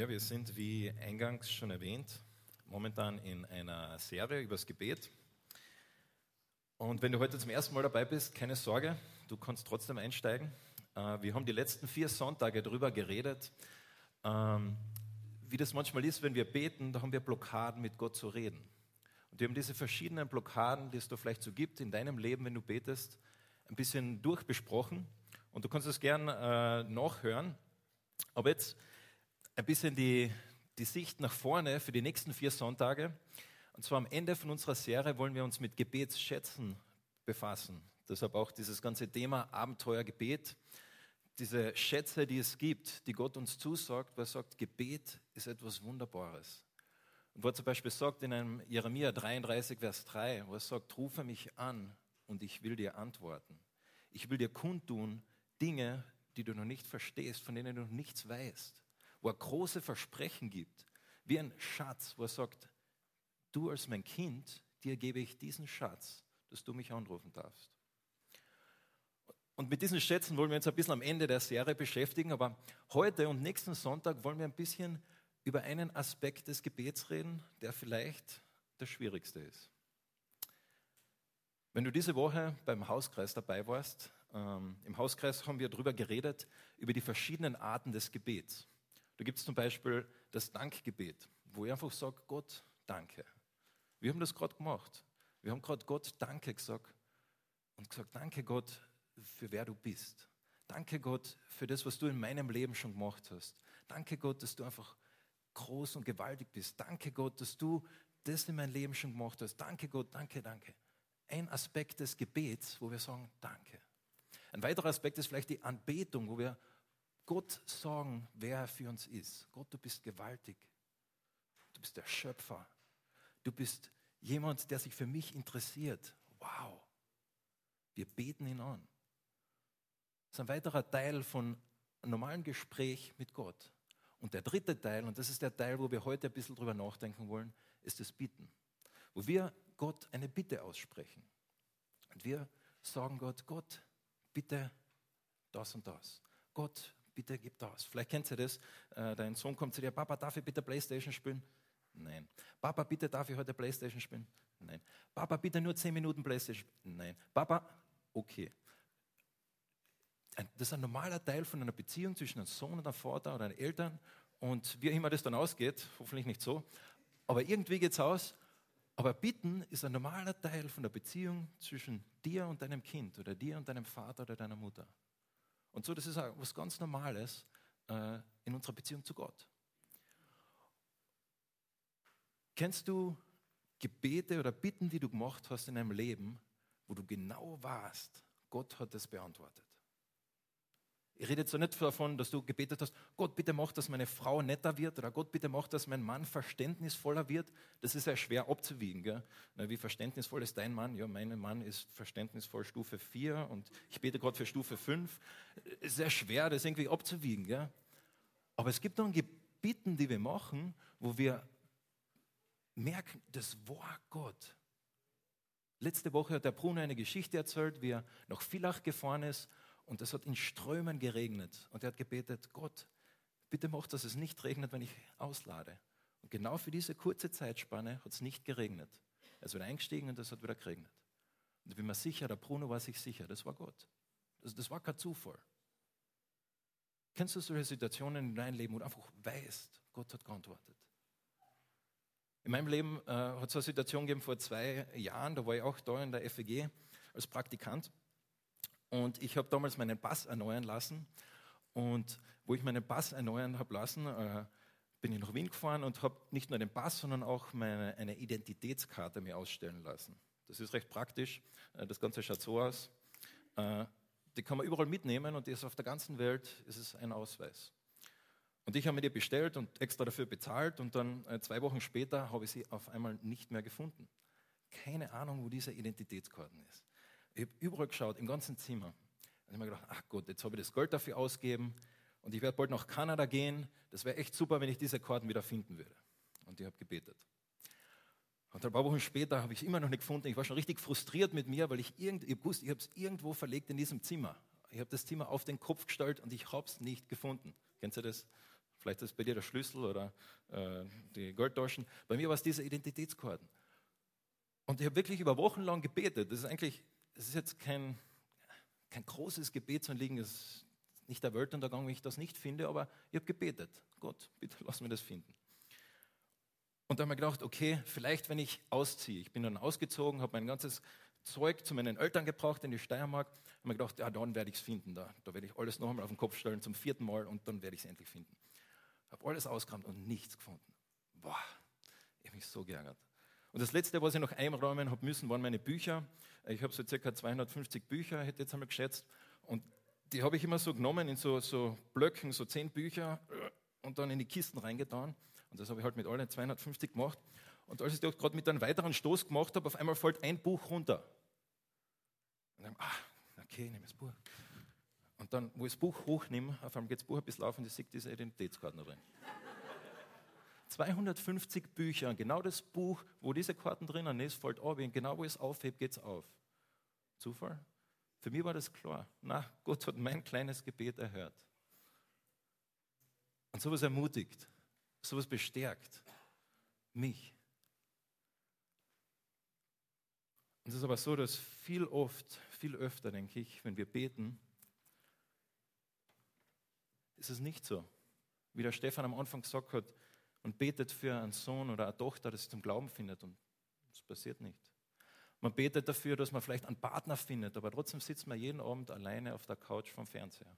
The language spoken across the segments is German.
Ja, wir sind, wie eingangs schon erwähnt, momentan in einer Serie übers Gebet. Und wenn du heute zum ersten Mal dabei bist, keine Sorge, du kannst trotzdem einsteigen. Äh, wir haben die letzten vier Sonntage darüber geredet, ähm, wie das manchmal ist, wenn wir beten, da haben wir Blockaden, mit Gott zu reden. Und wir haben diese verschiedenen Blockaden, die es da vielleicht so gibt in deinem Leben, wenn du betest, ein bisschen durchbesprochen. Und du kannst es gern äh, nachhören. Aber jetzt ein bisschen die, die Sicht nach vorne für die nächsten vier Sonntage. Und zwar am Ende von unserer Serie wollen wir uns mit Gebetsschätzen befassen. Deshalb auch dieses ganze Thema Abenteuer Gebet. Diese Schätze, die es gibt, die Gott uns zusagt, weil er sagt, Gebet ist etwas Wunderbares. Und wo er zum Beispiel sagt in einem Jeremia 33, Vers 3, wo er sagt, rufe mich an und ich will dir antworten. Ich will dir kundtun Dinge, die du noch nicht verstehst, von denen du noch nichts weißt wo er große Versprechen gibt, wie ein Schatz, wo er sagt, du als mein Kind, dir gebe ich diesen Schatz, dass du mich anrufen darfst. Und mit diesen Schätzen wollen wir uns ein bisschen am Ende der Serie beschäftigen, aber heute und nächsten Sonntag wollen wir ein bisschen über einen Aspekt des Gebets reden, der vielleicht der schwierigste ist. Wenn du diese Woche beim Hauskreis dabei warst, ähm, im Hauskreis haben wir darüber geredet, über die verschiedenen Arten des Gebets. Da gibt es zum Beispiel das Dankgebet, wo ich einfach sage, Gott, danke. Wir haben das gerade gemacht. Wir haben gerade Gott Danke gesagt und gesagt, danke Gott für wer du bist. Danke Gott für das, was du in meinem Leben schon gemacht hast. Danke Gott, dass du einfach groß und gewaltig bist. Danke Gott, dass du das in meinem Leben schon gemacht hast. Danke Gott, danke, danke. Ein Aspekt des Gebets, wo wir sagen, danke. Ein weiterer Aspekt ist vielleicht die Anbetung, wo wir Gott sagen, wer er für uns ist. Gott, du bist gewaltig. Du bist der Schöpfer. Du bist jemand, der sich für mich interessiert. Wow. Wir beten ihn an. Das ist ein weiterer Teil von einem normalen Gespräch mit Gott. Und der dritte Teil, und das ist der Teil, wo wir heute ein bisschen drüber nachdenken wollen, ist das Bitten. Wo wir Gott eine Bitte aussprechen. Und wir sagen Gott, Gott, bitte das und das. Gott, bitte gib das. Vielleicht kennt ihr das. Äh, dein Sohn kommt zu dir, Papa, darf ich bitte Playstation spielen? Nein. Papa, bitte darf ich heute Playstation spielen? Nein. Papa, bitte nur 10 Minuten Playstation spielen? Nein. Papa, okay. Das ist ein normaler Teil von einer Beziehung zwischen einem Sohn und einem Vater oder einem Eltern. Und wie immer das dann ausgeht, hoffentlich nicht so, aber irgendwie geht es aus. Aber bitten ist ein normaler Teil von der Beziehung zwischen dir und deinem Kind oder dir und deinem Vater oder deiner Mutter. Und so, das ist auch was ganz Normales äh, in unserer Beziehung zu Gott. Kennst du Gebete oder Bitten, die du gemacht hast in deinem Leben, wo du genau warst, Gott hat es beantwortet? Ich rede jetzt so nicht davon, dass du gebetet hast, Gott bitte mach, dass meine Frau netter wird oder Gott bitte mach, dass mein Mann verständnisvoller wird. Das ist ja schwer abzuwiegen. Gell? Na, wie verständnisvoll ist dein Mann? Ja, mein Mann ist verständnisvoll Stufe 4 und ich bete gerade für Stufe 5. Ist sehr schwer, das irgendwie abzuwiegen. Gell? Aber es gibt dann Gebeten, die wir machen, wo wir merken, das war Gott. Letzte Woche hat der Bruno eine Geschichte erzählt, wie er nach Villach gefahren ist und es hat in Strömen geregnet. Und er hat gebetet, Gott, bitte mach, dass es nicht regnet, wenn ich auslade. Und genau für diese kurze Zeitspanne hat es nicht geregnet. Er ist wieder eingestiegen und es hat wieder geregnet. Und ich bin mir sicher, der Bruno war sich sicher, das war Gott. Das, das war kein Zufall. Kennst du solche Situationen in deinem Leben, wo du einfach weißt, Gott hat geantwortet? In meinem Leben äh, hat es eine Situation gegeben vor zwei Jahren, da war ich auch da in der FEG als Praktikant. Und ich habe damals meinen Pass erneuern lassen. Und wo ich meinen Pass erneuern habe lassen, äh, bin ich nach Wien gefahren und habe nicht nur den Pass, sondern auch meine, eine Identitätskarte mir ausstellen lassen. Das ist recht praktisch. Äh, das Ganze schaut so aus. Äh, die kann man überall mitnehmen und die ist auf der ganzen Welt ist es ein Ausweis. Und ich habe mir die bestellt und extra dafür bezahlt und dann äh, zwei Wochen später habe ich sie auf einmal nicht mehr gefunden. Keine Ahnung, wo diese Identitätskarte ist. Ich habe überall geschaut, im ganzen Zimmer. Und ich habe mir gedacht, ach Gott, jetzt habe ich das Geld dafür ausgegeben und ich werde bald nach Kanada gehen. Das wäre echt super, wenn ich diese Karten wieder finden würde. Und ich habe gebetet. Und ein paar Wochen später habe ich es immer noch nicht gefunden. Ich war schon richtig frustriert mit mir, weil ich, irgend, ich wusste, ich habe es irgendwo verlegt in diesem Zimmer. Ich habe das Zimmer auf den Kopf gestellt und ich habe es nicht gefunden. Kennst du das? Vielleicht ist bei dir der Schlüssel oder äh, die Goldtaschen. Bei mir war es diese Identitätskarten. Und ich habe wirklich über Wochen lang gebetet. Das ist eigentlich, das ist jetzt kein, kein großes Gebetsanliegen, das ist nicht der Weltuntergang, wenn ich das nicht finde, aber ich habe gebetet. Gott, bitte lass mir das finden. Und dann habe ich gedacht, okay, vielleicht wenn ich ausziehe. Ich bin dann ausgezogen, habe mein ganzes Zeug zu meinen Eltern gebracht in die Steiermark. Habe mir gedacht, ja, dann werde ich es finden. Da, da werde ich alles noch einmal auf den Kopf stellen zum vierten Mal und dann werde ich es endlich finden. Habe alles ausgekramt und nichts gefunden. Boah, ich habe mich so geärgert. Und das Letzte, was ich noch einräumen habe müssen, waren meine Bücher. Ich habe so circa 250 Bücher, hätte ich jetzt einmal geschätzt. Und die habe ich immer so genommen in so, so Blöcken, so zehn Bücher und dann in die Kisten reingetan. Und das habe ich halt mit allen 250 gemacht. Und als ich das gerade mit einem weiteren Stoß gemacht habe, auf einmal fällt ein Buch runter. Und dann, ah, okay, nehme das Buch. Und dann, wo ich das Buch hochnehme, auf einmal geht das Buch ein bisschen auf und ich sehe diese Identitätskarte drin. 250 Bücher, genau das Buch, wo diese Karten drinnen ist, fällt auf. Und genau wo ich es aufhebe, geht es auf. Zufall? Für mich war das klar. Na, Gott hat mein kleines Gebet erhört. Und sowas ermutigt sowas bestärkt mich. Und es ist aber so, dass viel oft, viel öfter, denke ich, wenn wir beten, ist es nicht so. Wie der Stefan am Anfang gesagt hat, man betet für einen Sohn oder eine Tochter, das zum Glauben findet und es passiert nicht. Man betet dafür, dass man vielleicht einen Partner findet, aber trotzdem sitzt man jeden Abend alleine auf der Couch vom Fernseher.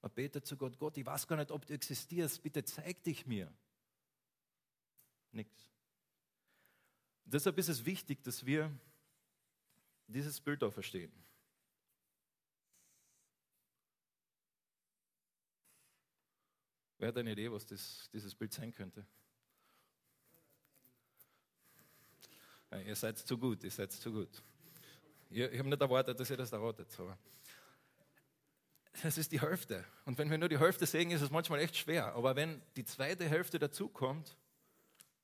Man betet zu Gott, Gott, ich weiß gar nicht, ob du existierst, bitte zeig dich mir. Nichts. Deshalb ist es wichtig, dass wir dieses Bild auch verstehen. Wer hat eine Idee, was das, dieses Bild sein könnte? Ja, ihr seid zu gut, ihr seid zu gut. Ich, ich habe nicht erwartet, dass ihr das erwartet. Aber das ist die Hälfte. Und wenn wir nur die Hälfte sehen, ist es manchmal echt schwer. Aber wenn die zweite Hälfte dazukommt,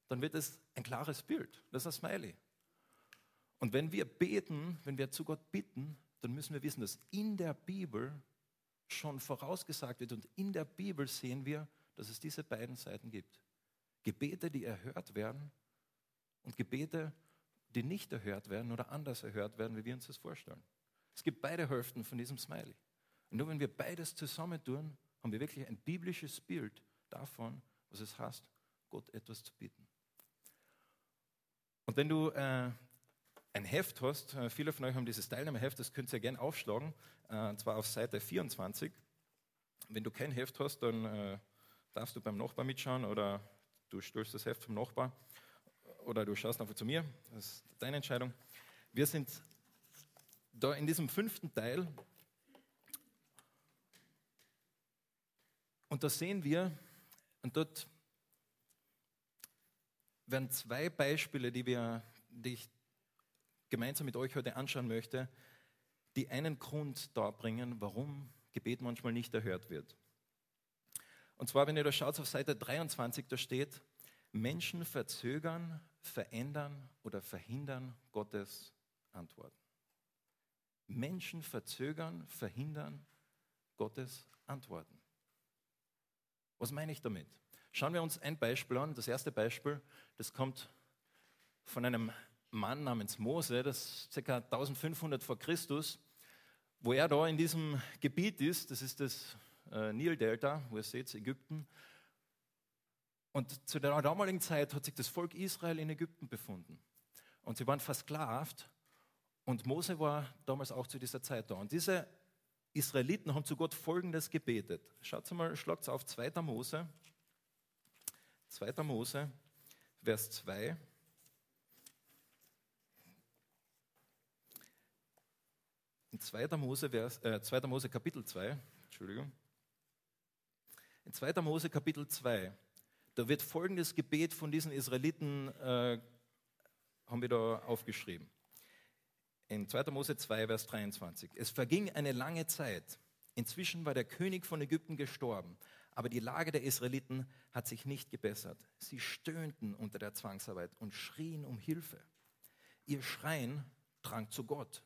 dann wird es ein klares Bild. Das ist ein Smiley. Und wenn wir beten, wenn wir zu Gott bitten, dann müssen wir wissen, dass in der Bibel schon vorausgesagt wird und in der Bibel sehen wir, dass es diese beiden Seiten gibt. Gebete, die erhört werden und Gebete, die nicht erhört werden oder anders erhört werden, wie wir uns das vorstellen. Es gibt beide Hälften von diesem Smiley. Und nur wenn wir beides zusammentun, haben wir wirklich ein biblisches Bild davon, was es heißt, Gott etwas zu bitten. Und wenn du äh, ein Heft hast, äh, viele von euch haben dieses Teilnehmerheft, das könnt ihr gerne aufschlagen, äh, und zwar auf Seite 24. Wenn du kein Heft hast, dann äh, darfst du beim Nachbar mitschauen oder du stößt das Heft vom Nachbar oder du schaust einfach zu mir, das ist deine Entscheidung. Wir sind da in diesem fünften Teil und da sehen wir, und dort werden zwei Beispiele, die, wir, die ich gemeinsam mit euch heute anschauen möchte, die einen Grund darbringen, warum Gebet manchmal nicht erhört wird. Und zwar, wenn ihr da schaut auf Seite 23, da steht, Menschen verzögern, verändern oder verhindern Gottes Antworten. Menschen verzögern, verhindern Gottes Antworten. Was meine ich damit? Schauen wir uns ein Beispiel an. Das erste Beispiel, das kommt von einem Mann namens Mose, das ist ca. 1500 vor Christus, wo er da in diesem Gebiet ist, das ist das äh, Nildelta, wo ihr seht, Ägypten. Und zu der damaligen Zeit hat sich das Volk Israel in Ägypten befunden. Und sie waren versklavt. Und Mose war damals auch zu dieser Zeit da. Und diese Israeliten haben zu Gott Folgendes gebetet. Schaut mal, schlagt auf 2. Mose, 2. Mose, Vers 2. In 2. Mose, Vers, äh, 2. Mose Kapitel 2, Entschuldigung. In 2. Mose Kapitel 2, da wird folgendes Gebet von diesen Israeliten, äh, haben wir da aufgeschrieben. In 2. Mose 2, Vers 23. Es verging eine lange Zeit. Inzwischen war der König von Ägypten gestorben. Aber die Lage der Israeliten hat sich nicht gebessert. Sie stöhnten unter der Zwangsarbeit und schrien um Hilfe. Ihr Schreien drang zu Gott.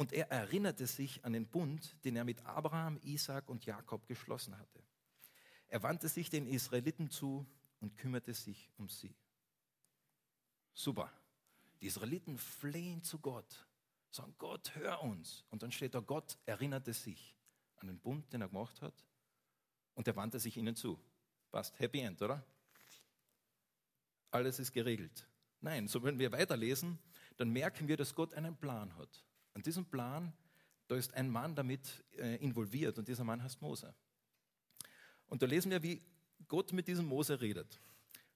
Und er erinnerte sich an den Bund, den er mit Abraham, Isaac und Jakob geschlossen hatte. Er wandte sich den Israeliten zu und kümmerte sich um sie. Super. Die Israeliten flehen zu Gott, sagen, Gott, hör uns. Und dann steht da, Gott erinnerte sich an den Bund, den er gemacht hat, und er wandte sich ihnen zu. Passt, Happy End, oder? Alles ist geregelt. Nein, so wenn wir weiterlesen, dann merken wir, dass Gott einen Plan hat. Und diesen Plan, da ist ein Mann damit äh, involviert und dieser Mann heißt Mose. Und da lesen wir, wie Gott mit diesem Mose redet.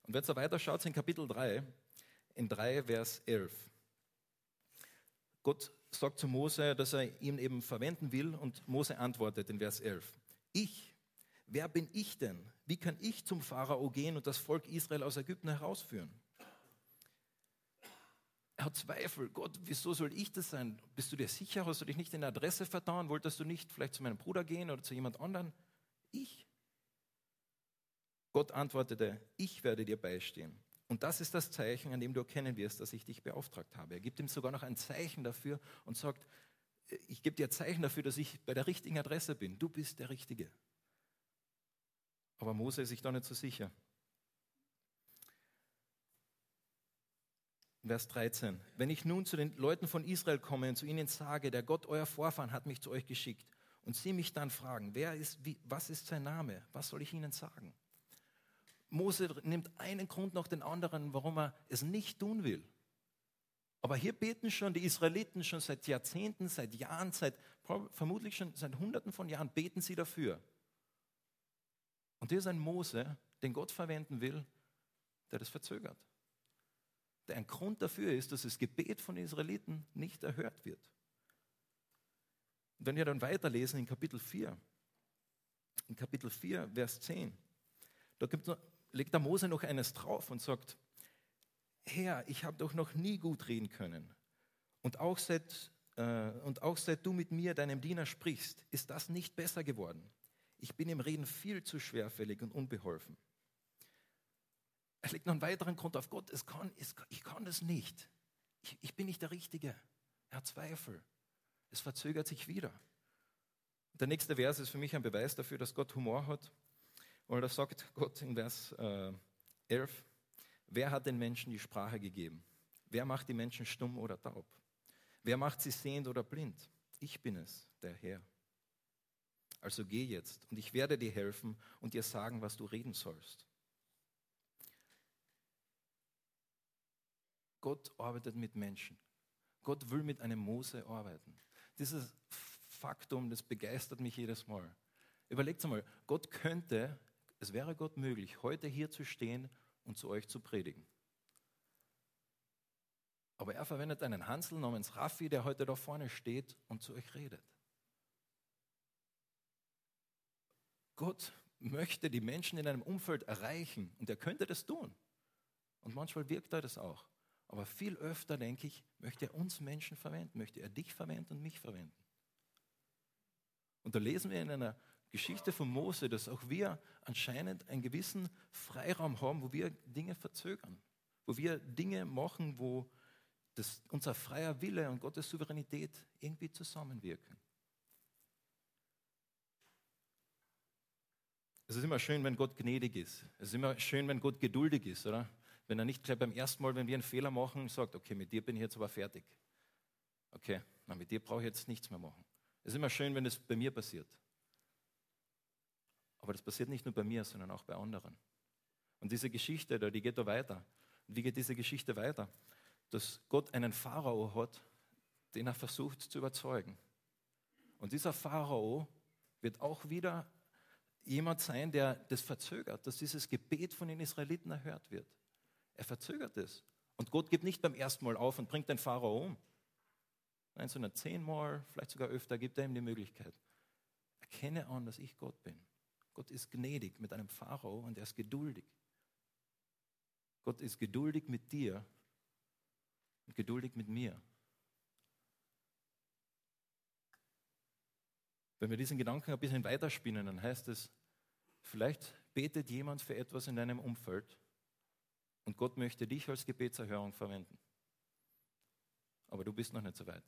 Und wenn ihr weiter schaut, in Kapitel 3, in 3, Vers 11. Gott sagt zu Mose, dass er ihn eben verwenden will und Mose antwortet in Vers 11. Ich, wer bin ich denn? Wie kann ich zum Pharao gehen und das Volk Israel aus Ägypten herausführen? Hat Zweifel. Gott, wieso soll ich das sein? Bist du dir sicher? Hast du dich nicht in der Adresse vertan? Wolltest du nicht vielleicht zu meinem Bruder gehen oder zu jemand anderen? Ich. Gott antwortete, ich werde dir beistehen. Und das ist das Zeichen, an dem du erkennen wirst, dass ich dich beauftragt habe. Er gibt ihm sogar noch ein Zeichen dafür und sagt, ich gebe dir ein Zeichen dafür, dass ich bei der richtigen Adresse bin. Du bist der Richtige. Aber Mose ist sich da nicht so sicher. Vers 13. Wenn ich nun zu den Leuten von Israel komme und zu ihnen sage, der Gott euer Vorfahren hat mich zu euch geschickt, und sie mich dann fragen, wer ist, wie, was ist sein Name, was soll ich ihnen sagen? Mose nimmt einen Grund nach den anderen, warum er es nicht tun will. Aber hier beten schon die Israeliten schon seit Jahrzehnten, seit Jahren, seit vermutlich schon seit Hunderten von Jahren beten sie dafür. Und hier ist ein Mose, den Gott verwenden will, der das verzögert. Der ein Grund dafür ist, dass das Gebet von Israeliten nicht erhört wird. Und wenn wir dann weiterlesen in Kapitel 4, in Kapitel 4, Vers 10, da es legt der Mose noch eines drauf und sagt, Herr, ich habe doch noch nie gut reden können. Und auch, seit, äh, und auch seit du mit mir, deinem Diener, sprichst, ist das nicht besser geworden. Ich bin im Reden viel zu schwerfällig und unbeholfen. Er legt noch einen weiteren Grund auf Gott. Es kann, es, ich kann das nicht. Ich, ich bin nicht der Richtige. Er hat Zweifel. Es verzögert sich wieder. Der nächste Vers ist für mich ein Beweis dafür, dass Gott Humor hat. Weil da sagt Gott in Vers äh, 11, wer hat den Menschen die Sprache gegeben? Wer macht die Menschen stumm oder taub? Wer macht sie sehend oder blind? Ich bin es, der Herr. Also geh jetzt und ich werde dir helfen und dir sagen, was du reden sollst. Gott arbeitet mit Menschen. Gott will mit einem Mose arbeiten. Dieses Faktum, das begeistert mich jedes Mal. Überlegt einmal, Gott könnte es wäre Gott möglich, heute hier zu stehen und zu euch zu predigen. Aber er verwendet einen Hansel namens Raffi, der heute da vorne steht und zu euch redet. Gott möchte die Menschen in einem Umfeld erreichen und er könnte das tun. Und manchmal wirkt er das auch. Aber viel öfter, denke ich, möchte er uns Menschen verwenden, möchte er dich verwenden und mich verwenden. Und da lesen wir in einer Geschichte von Mose, dass auch wir anscheinend einen gewissen Freiraum haben, wo wir Dinge verzögern, wo wir Dinge machen, wo das, unser freier Wille und Gottes Souveränität irgendwie zusammenwirken. Es ist immer schön, wenn Gott gnädig ist. Es ist immer schön, wenn Gott geduldig ist, oder? Wenn er nicht gleich beim ersten Mal, wenn wir einen Fehler machen, sagt, okay, mit dir bin ich jetzt aber fertig. Okay, na, mit dir brauche ich jetzt nichts mehr machen. Es ist immer schön, wenn es bei mir passiert. Aber das passiert nicht nur bei mir, sondern auch bei anderen. Und diese Geschichte, die geht da weiter. Wie geht diese Geschichte weiter? Dass Gott einen Pharao hat, den er versucht zu überzeugen. Und dieser Pharao wird auch wieder jemand sein, der das verzögert, dass dieses Gebet von den Israeliten erhört wird. Er verzögert es. Und Gott gibt nicht beim ersten Mal auf und bringt den Pharao um. Nein, sondern zehnmal, vielleicht sogar öfter, gibt er ihm die Möglichkeit. Erkenne an, dass ich Gott bin. Gott ist gnädig mit einem Pharao und er ist geduldig. Gott ist geduldig mit dir und geduldig mit mir. Wenn wir diesen Gedanken ein bisschen weiterspinnen, dann heißt es, vielleicht betet jemand für etwas in deinem Umfeld und Gott möchte dich als Gebetserhörung verwenden. Aber du bist noch nicht so weit.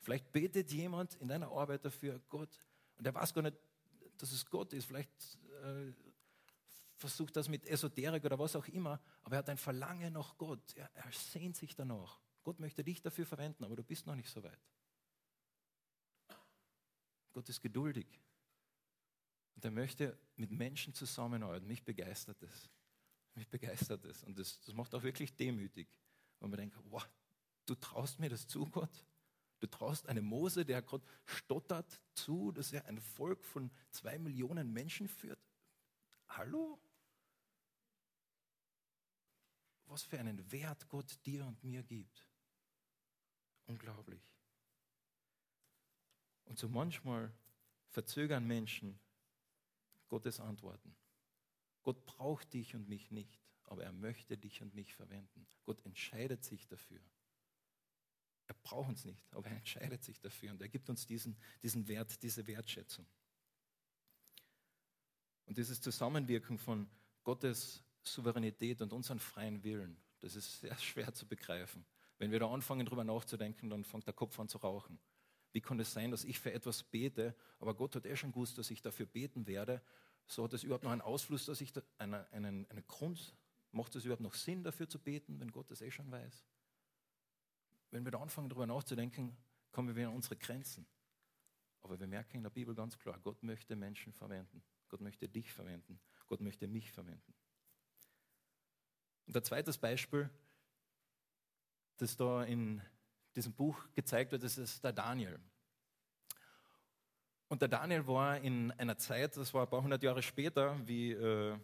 Vielleicht betet jemand in deiner Arbeit dafür, Gott, und er weiß gar nicht, dass es Gott ist. Vielleicht äh, versucht das mit Esoterik oder was auch immer, aber er hat ein Verlangen nach Gott. Er, er sehnt sich danach. Gott möchte dich dafür verwenden, aber du bist noch nicht so weit. Gott ist geduldig. Und er möchte mit Menschen zusammenarbeiten. Mich begeistert es. Mich begeistert es. Und das, das macht auch wirklich demütig. Und man denkt, wow, du traust mir das zu, Gott? Du traust einem Mose, der gerade stottert, zu, dass er ein Volk von zwei Millionen Menschen führt? Hallo? Was für einen Wert Gott dir und mir gibt. Unglaublich. Und so manchmal verzögern Menschen Gottes Antworten. Gott braucht dich und mich nicht, aber er möchte dich und mich verwenden. Gott entscheidet sich dafür. Er braucht uns nicht, aber er entscheidet sich dafür und er gibt uns diesen, diesen Wert, diese Wertschätzung. Und dieses Zusammenwirken von Gottes Souveränität und unseren freien Willen, das ist sehr schwer zu begreifen. Wenn wir da anfangen, darüber nachzudenken, dann fängt der Kopf an zu rauchen. Wie kann es sein, dass ich für etwas bete, aber Gott hat eh schon gewusst, dass ich dafür beten werde? So hat es überhaupt noch einen Ausfluss, dass ich einen, einen, einen Grund, macht es überhaupt noch Sinn, dafür zu beten, wenn Gott das eh schon weiß? Wenn wir da anfangen, darüber nachzudenken, kommen wir an unsere Grenzen. Aber wir merken in der Bibel ganz klar, Gott möchte Menschen verwenden. Gott möchte dich verwenden. Gott möchte mich verwenden. Und ein zweites Beispiel, das da in diesem Buch gezeigt wird, das ist der Daniel. Und der Daniel war in einer Zeit, das war ein paar hundert Jahre später, wie, äh,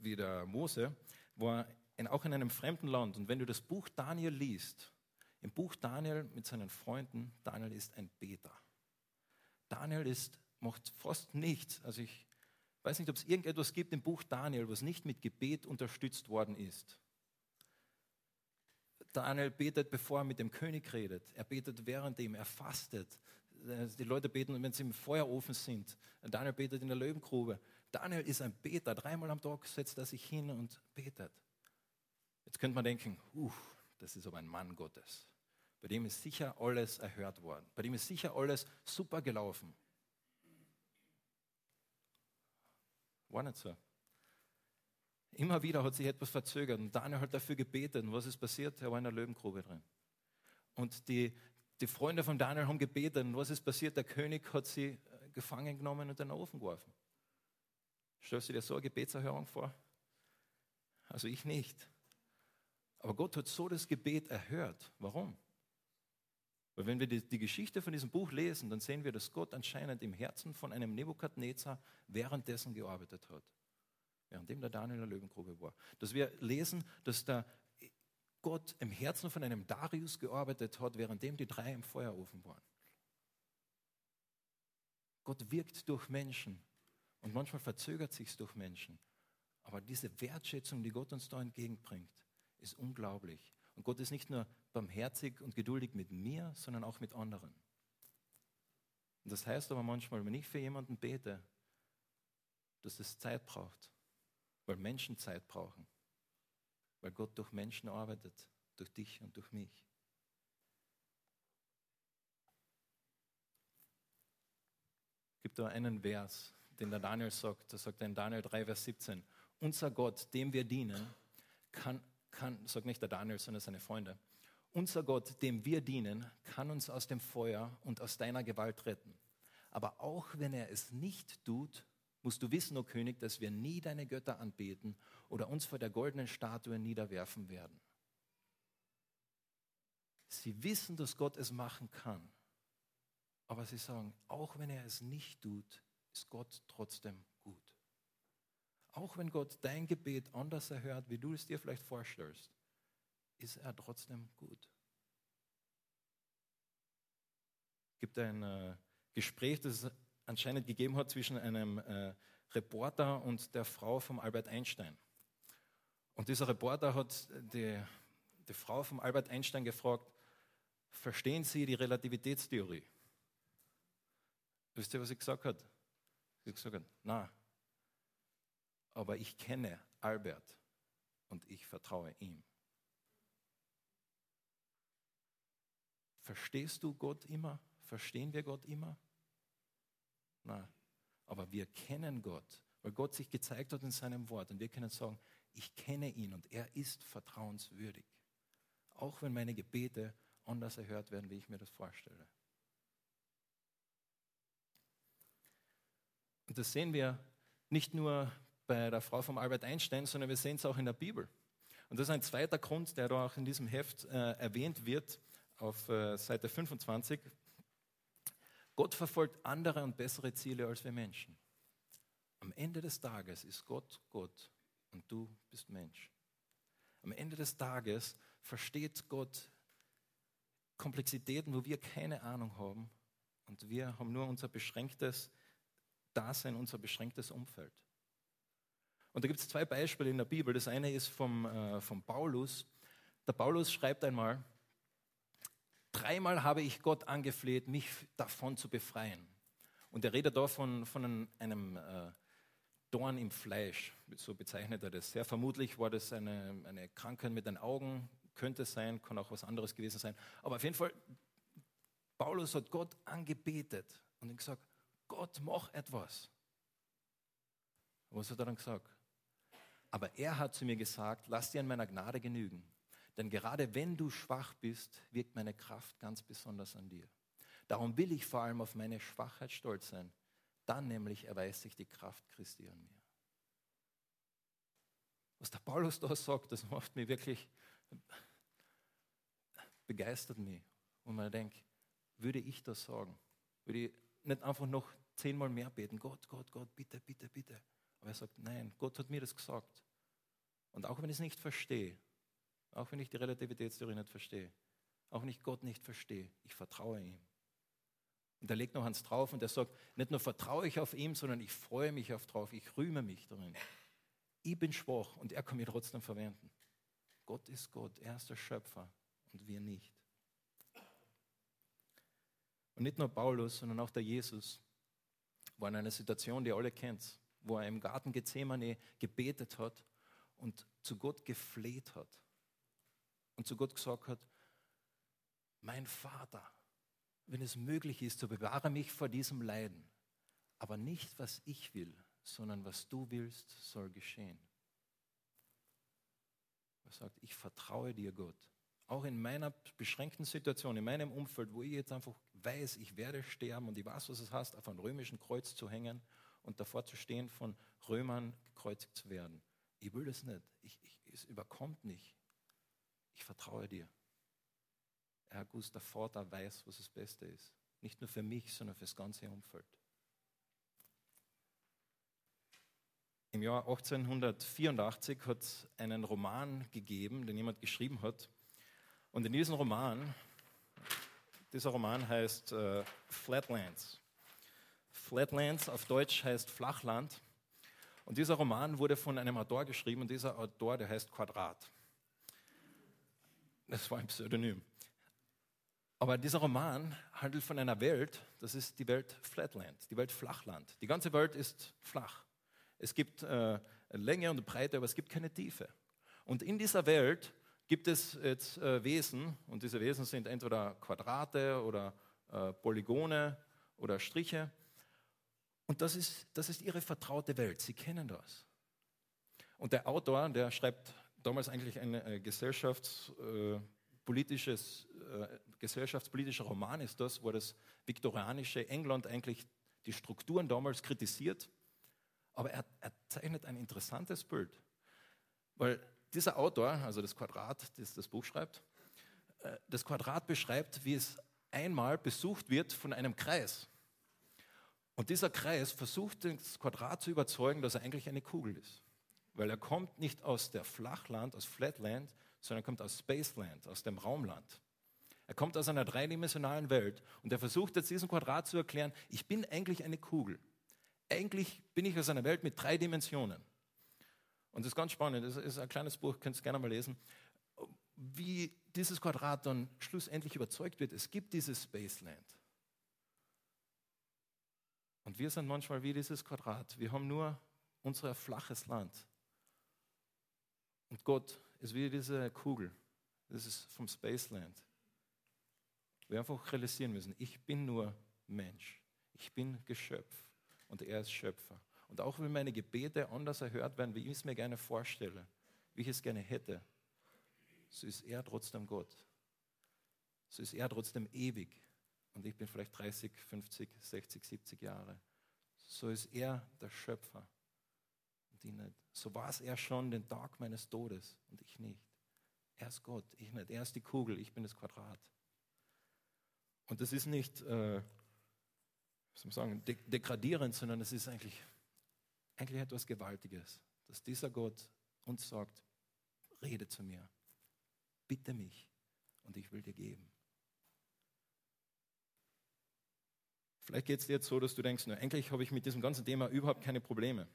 wie der Mose, war in, auch in einem fremden Land. Und wenn du das Buch Daniel liest, im Buch Daniel mit seinen Freunden, Daniel ist ein Beter. Daniel ist, macht fast nichts. Also ich weiß nicht, ob es irgendetwas gibt im Buch Daniel, was nicht mit Gebet unterstützt worden ist. Daniel betet, bevor er mit dem König redet. Er betet währenddem, er fastet. Die Leute beten, wenn sie im Feuerofen sind. Daniel betet in der Löwengrube. Daniel ist ein Beter. Dreimal am Tag setzt er sich hin und betet. Jetzt könnte man denken, uh, das ist aber ein Mann Gottes. Bei dem ist sicher alles erhört worden. Bei dem ist sicher alles super gelaufen. War nicht so. Immer wieder hat sich etwas verzögert und Daniel hat dafür gebetet. Und was ist passiert? Er war in der Löwengrube drin. Und die, die Freunde von Daniel haben gebetet. Und was ist passiert? Der König hat sie äh, gefangen genommen und in den Ofen geworfen. Stellst du dir so eine Gebetserhörung vor? Also ich nicht. Aber Gott hat so das Gebet erhört. Warum? Weil wenn wir die, die, Geschichte von diesem Buch lesen, dann sehen wir, dass Gott anscheinend im Herzen von einem Nebukadnezar währenddessen gearbeitet hat währenddem der Daniel in der Löwengrube war. Dass wir lesen, dass der Gott im Herzen von einem Darius gearbeitet hat, währenddem die drei im Feuerofen waren. Gott wirkt durch Menschen und manchmal verzögert sich durch Menschen. Aber diese Wertschätzung, die Gott uns da entgegenbringt, ist unglaublich. Und Gott ist nicht nur barmherzig und geduldig mit mir, sondern auch mit anderen. Und das heißt aber manchmal, wenn ich für jemanden bete, dass es Zeit braucht, weil Menschen Zeit brauchen, weil Gott durch Menschen arbeitet, durch dich und durch mich. Es gibt da einen Vers, den der Daniel sagt, da sagt er in Daniel 3, Vers 17, unser Gott, dem wir dienen, kann, kann, sagt nicht der Daniel, sondern seine Freunde, unser Gott, dem wir dienen, kann uns aus dem Feuer und aus deiner Gewalt retten. Aber auch wenn er es nicht tut, musst du wissen, o oh König, dass wir nie deine Götter anbeten oder uns vor der goldenen Statue niederwerfen werden. Sie wissen, dass Gott es machen kann. Aber sie sagen, auch wenn er es nicht tut, ist Gott trotzdem gut. Auch wenn Gott dein Gebet anders erhört, wie du es dir vielleicht vorstellst, ist er trotzdem gut. Es gibt ein äh, Gespräch, das anscheinend gegeben hat zwischen einem äh, Reporter und der Frau von Albert Einstein. Und dieser Reporter hat die, die Frau von Albert Einstein gefragt, verstehen Sie die Relativitätstheorie? Wisst ihr, was sie gesagt hat? Sie hat gesagt, na, aber ich kenne Albert und ich vertraue ihm. Verstehst du Gott immer? Verstehen wir Gott immer? Nein. Aber wir kennen Gott, weil Gott sich gezeigt hat in seinem Wort. Und wir können sagen, ich kenne ihn und er ist vertrauenswürdig. Auch wenn meine Gebete anders erhört werden, wie ich mir das vorstelle. Und das sehen wir nicht nur bei der Frau vom Albert Einstein, sondern wir sehen es auch in der Bibel. Und das ist ein zweiter Grund, der da auch in diesem Heft äh, erwähnt wird, auf äh, Seite 25. Gott verfolgt andere und bessere Ziele als wir Menschen. Am Ende des Tages ist Gott Gott und du bist Mensch. Am Ende des Tages versteht Gott Komplexitäten, wo wir keine Ahnung haben und wir haben nur unser beschränktes Dasein, unser beschränktes Umfeld. Und da gibt es zwei Beispiele in der Bibel. Das eine ist vom, äh, vom Paulus. Der Paulus schreibt einmal, dreimal habe ich Gott angefleht, mich davon zu befreien. Und er redet da von, von einem äh, Dorn im Fleisch, so bezeichnet er das. Sehr vermutlich war das eine, eine Krankheit mit den Augen, könnte sein, kann auch was anderes gewesen sein. Aber auf jeden Fall, Paulus hat Gott angebetet und gesagt, Gott, mach etwas. Was hat er dann gesagt? Aber er hat zu mir gesagt, lass dir an meiner Gnade genügen. Denn gerade wenn du schwach bist, wirkt meine Kraft ganz besonders an dir. Darum will ich vor allem auf meine Schwachheit stolz sein. Dann nämlich erweist sich die Kraft Christi an mir. Was der Paulus da sagt, das macht mich wirklich, begeistert mich. Und man denkt, würde ich das sagen? Würde ich nicht einfach noch zehnmal mehr beten? Gott, Gott, Gott, bitte, bitte, bitte. Aber er sagt, nein, Gott hat mir das gesagt. Und auch wenn ich es nicht verstehe, auch wenn ich die Relativitätstheorie nicht verstehe, auch wenn ich Gott nicht verstehe, ich vertraue ihm. Und er legt noch eins drauf und er sagt, nicht nur vertraue ich auf ihm, sondern ich freue mich auf drauf, ich rühme mich darin. Ich bin schwach und er kann mich trotzdem verwenden. Gott ist Gott, er ist der Schöpfer und wir nicht. Und nicht nur Paulus, sondern auch der Jesus war in einer Situation, die ihr alle kennt, wo er im Garten Gethsemane gebetet hat und zu Gott gefleht hat und zu Gott gesagt hat, mein Vater, wenn es möglich ist, so bewahre mich vor diesem Leiden, aber nicht was ich will, sondern was du willst, soll geschehen. Er sagt, ich vertraue dir, Gott. Auch in meiner beschränkten Situation, in meinem Umfeld, wo ich jetzt einfach weiß, ich werde sterben und ich weiß, was es heißt, auf einem römischen Kreuz zu hängen und davor zu stehen, von Römern gekreuzigt zu werden. Ich will das nicht. Ich, ich, es überkommt nicht. Ich vertraue dir. Herr Gus, der Vater weiß, was das Beste ist. Nicht nur für mich, sondern für das ganze Umfeld. Im Jahr 1884 hat es einen Roman gegeben, den jemand geschrieben hat. Und in diesem Roman, dieser Roman heißt äh, Flatlands. Flatlands auf Deutsch heißt Flachland. Und dieser Roman wurde von einem Autor geschrieben und dieser Autor, der heißt Quadrat. Das war ein Pseudonym. Aber dieser Roman handelt von einer Welt, das ist die Welt Flatland, die Welt Flachland. Die ganze Welt ist flach. Es gibt äh, Länge und Breite, aber es gibt keine Tiefe. Und in dieser Welt gibt es jetzt äh, Wesen, und diese Wesen sind entweder Quadrate oder äh, Polygone oder Striche. Und das ist, das ist ihre vertraute Welt. Sie kennen das. Und der Autor, der schreibt damals eigentlich ein äh, gesellschaftspolitisches, äh, gesellschaftspolitischer Roman ist das, wo das viktorianische England eigentlich die Strukturen damals kritisiert. Aber er, er zeichnet ein interessantes Bild. Weil dieser Autor, also das Quadrat, das das Buch schreibt, äh, das Quadrat beschreibt, wie es einmal besucht wird von einem Kreis. Und dieser Kreis versucht das Quadrat zu überzeugen, dass er eigentlich eine Kugel ist. Weil er kommt nicht aus der Flachland, aus Flatland, sondern er kommt aus Spaceland, aus dem Raumland. Er kommt aus einer dreidimensionalen Welt und er versucht jetzt diesem Quadrat zu erklären, ich bin eigentlich eine Kugel. Eigentlich bin ich aus einer Welt mit drei Dimensionen. Und das ist ganz spannend, das ist ein kleines Buch, könnt ihr gerne mal lesen, wie dieses Quadrat dann schlussendlich überzeugt wird, es gibt dieses Spaceland. Und wir sind manchmal wie dieses Quadrat. Wir haben nur unser flaches Land. Und Gott ist wie diese Kugel. Das ist vom Spaceland. Wir einfach realisieren müssen, ich bin nur Mensch. Ich bin Geschöpf. und er ist Schöpfer. Und auch wenn meine Gebete anders erhört werden, wie ich es mir gerne vorstelle, wie ich es gerne hätte, so ist er trotzdem Gott. So ist er trotzdem ewig. Und ich bin vielleicht 30, 50, 60, 70 Jahre. So ist er der Schöpfer. Und ich nicht. So war es er schon den Tag meines Todes und ich nicht. Er ist Gott, ich nicht. Er ist die Kugel, ich bin das Quadrat. Und das ist nicht, äh, was soll man sagen, de degradierend, sondern es ist eigentlich, eigentlich etwas Gewaltiges, dass dieser Gott uns sagt, rede zu mir, bitte mich und ich will dir geben. Vielleicht geht es dir jetzt so, dass du denkst, na, eigentlich habe ich mit diesem ganzen Thema überhaupt keine Probleme.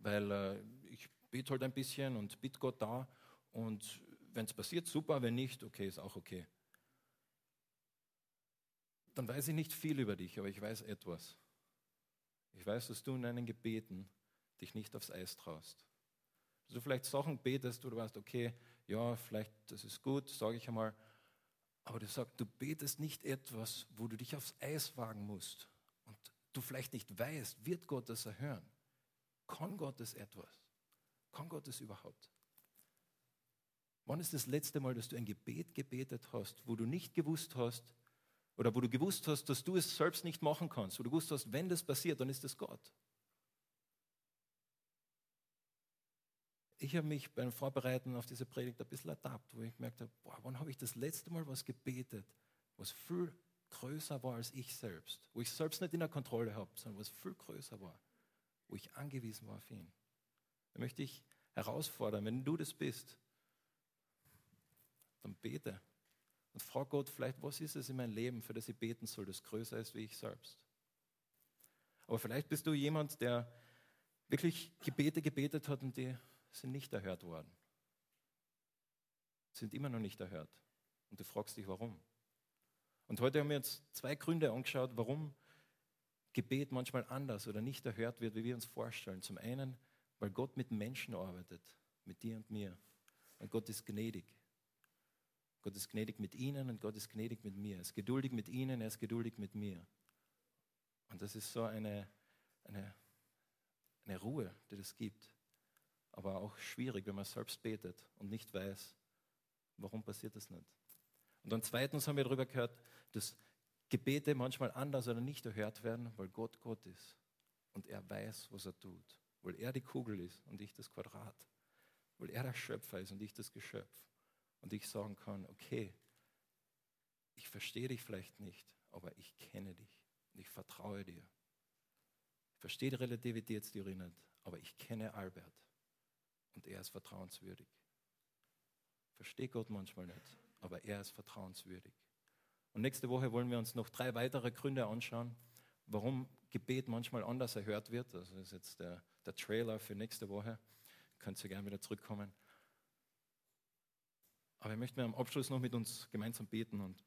Weil äh, ich bete halt ein bisschen und bitte Gott da und wenn es passiert, super, wenn nicht, okay, ist auch okay. Dann weiß ich nicht viel über dich, aber ich weiß etwas. Ich weiß, dass du in deinen Gebeten dich nicht aufs Eis traust. Dass du vielleicht Sachen betest, wo du weißt, okay, ja, vielleicht das ist gut, sage ich einmal, aber du sagst, du betest nicht etwas, wo du dich aufs Eis wagen musst und du vielleicht nicht weißt, wird Gott das erhören? Kann Gott das etwas? Kann Gott das überhaupt? Wann ist das letzte Mal, dass du ein Gebet gebetet hast, wo du nicht gewusst hast, oder wo du gewusst hast, dass du es selbst nicht machen kannst, wo du gewusst hast, wenn das passiert, dann ist es Gott? Ich habe mich beim Vorbereiten auf diese Predigt ein bisschen ertappt, wo ich gemerkt habe, boah, wann habe ich das letzte Mal was gebetet, was viel größer war als ich selbst, wo ich selbst nicht in der Kontrolle habe, sondern was viel größer war, wo ich angewiesen war auf ihn. Da möchte ich herausfordern, wenn du das bist, dann bete und frag Gott vielleicht, was ist es in meinem Leben, für das ich beten soll, das größer ist wie ich selbst. Aber vielleicht bist du jemand, der wirklich Gebete gebetet hat und die sind nicht erhört worden. Sind immer noch nicht erhört. Und du fragst dich, warum. Und heute haben wir uns zwei Gründe angeschaut, warum Gebet manchmal anders oder nicht erhört wird, wie wir uns vorstellen. Zum einen, weil Gott mit Menschen arbeitet, mit dir und mir. Und Gott ist gnädig. Gott ist gnädig mit ihnen und Gott ist gnädig mit mir. Er ist geduldig mit ihnen, er ist geduldig mit mir. Und das ist so eine, eine, eine Ruhe, die das gibt. Aber auch schwierig, wenn man selbst betet und nicht weiß, warum passiert das nicht. Und dann zweitens haben wir darüber gehört, dass Gebete manchmal anders oder nicht erhört werden, weil Gott Gott ist. Und er weiß, was er tut. Weil er die Kugel ist und ich das Quadrat. Weil er der Schöpfer ist und ich das Geschöpf und ich sagen kann, okay, ich verstehe dich vielleicht nicht, aber ich kenne dich und ich vertraue dir. Ich verstehe die Relativitätstheorie nicht, aber ich kenne Albert und er ist vertrauenswürdig. Verstehe Gott manchmal nicht, aber er ist vertrauenswürdig. Und nächste Woche wollen wir uns noch drei weitere Gründe anschauen, warum Gebet manchmal anders erhört wird. Das ist jetzt der, der Trailer für nächste Woche. Könnt ihr gerne wieder zurückkommen. Aber ich möchte am Abschluss noch mit uns gemeinsam beten und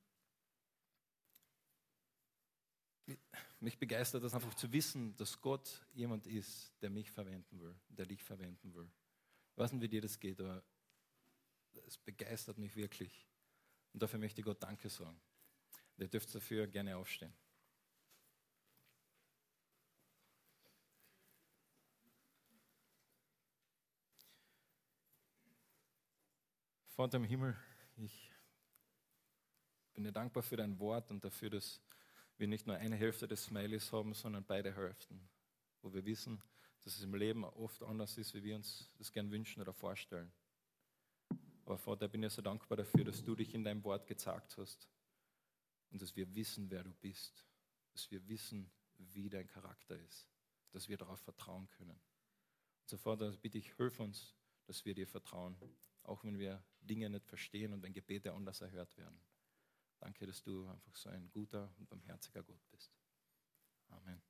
mich begeistert das einfach zu wissen, dass Gott jemand ist, der mich verwenden will, der dich verwenden will. Ich weiß nicht, wie dir das geht, aber es begeistert mich wirklich. Und dafür möchte ich Gott Danke sagen. Ihr dürft dafür gerne aufstehen. Vater im Himmel, ich bin dir dankbar für dein Wort und dafür, dass wir nicht nur eine Hälfte des Smileys haben, sondern beide Hälften, wo wir wissen, dass es im Leben oft anders ist, wie wir uns das gern wünschen oder vorstellen. Aber Vater, ich bin dir so dankbar dafür, dass du dich in deinem Wort gezeigt hast und dass wir wissen, wer du bist, dass wir wissen, wie dein Charakter ist, dass wir darauf vertrauen können. Und so, Vater, bitte ich, hilf uns, dass wir dir vertrauen auch wenn wir Dinge nicht verstehen und wenn Gebete anders erhört werden. Danke, dass du einfach so ein guter und barmherziger Gott bist. Amen.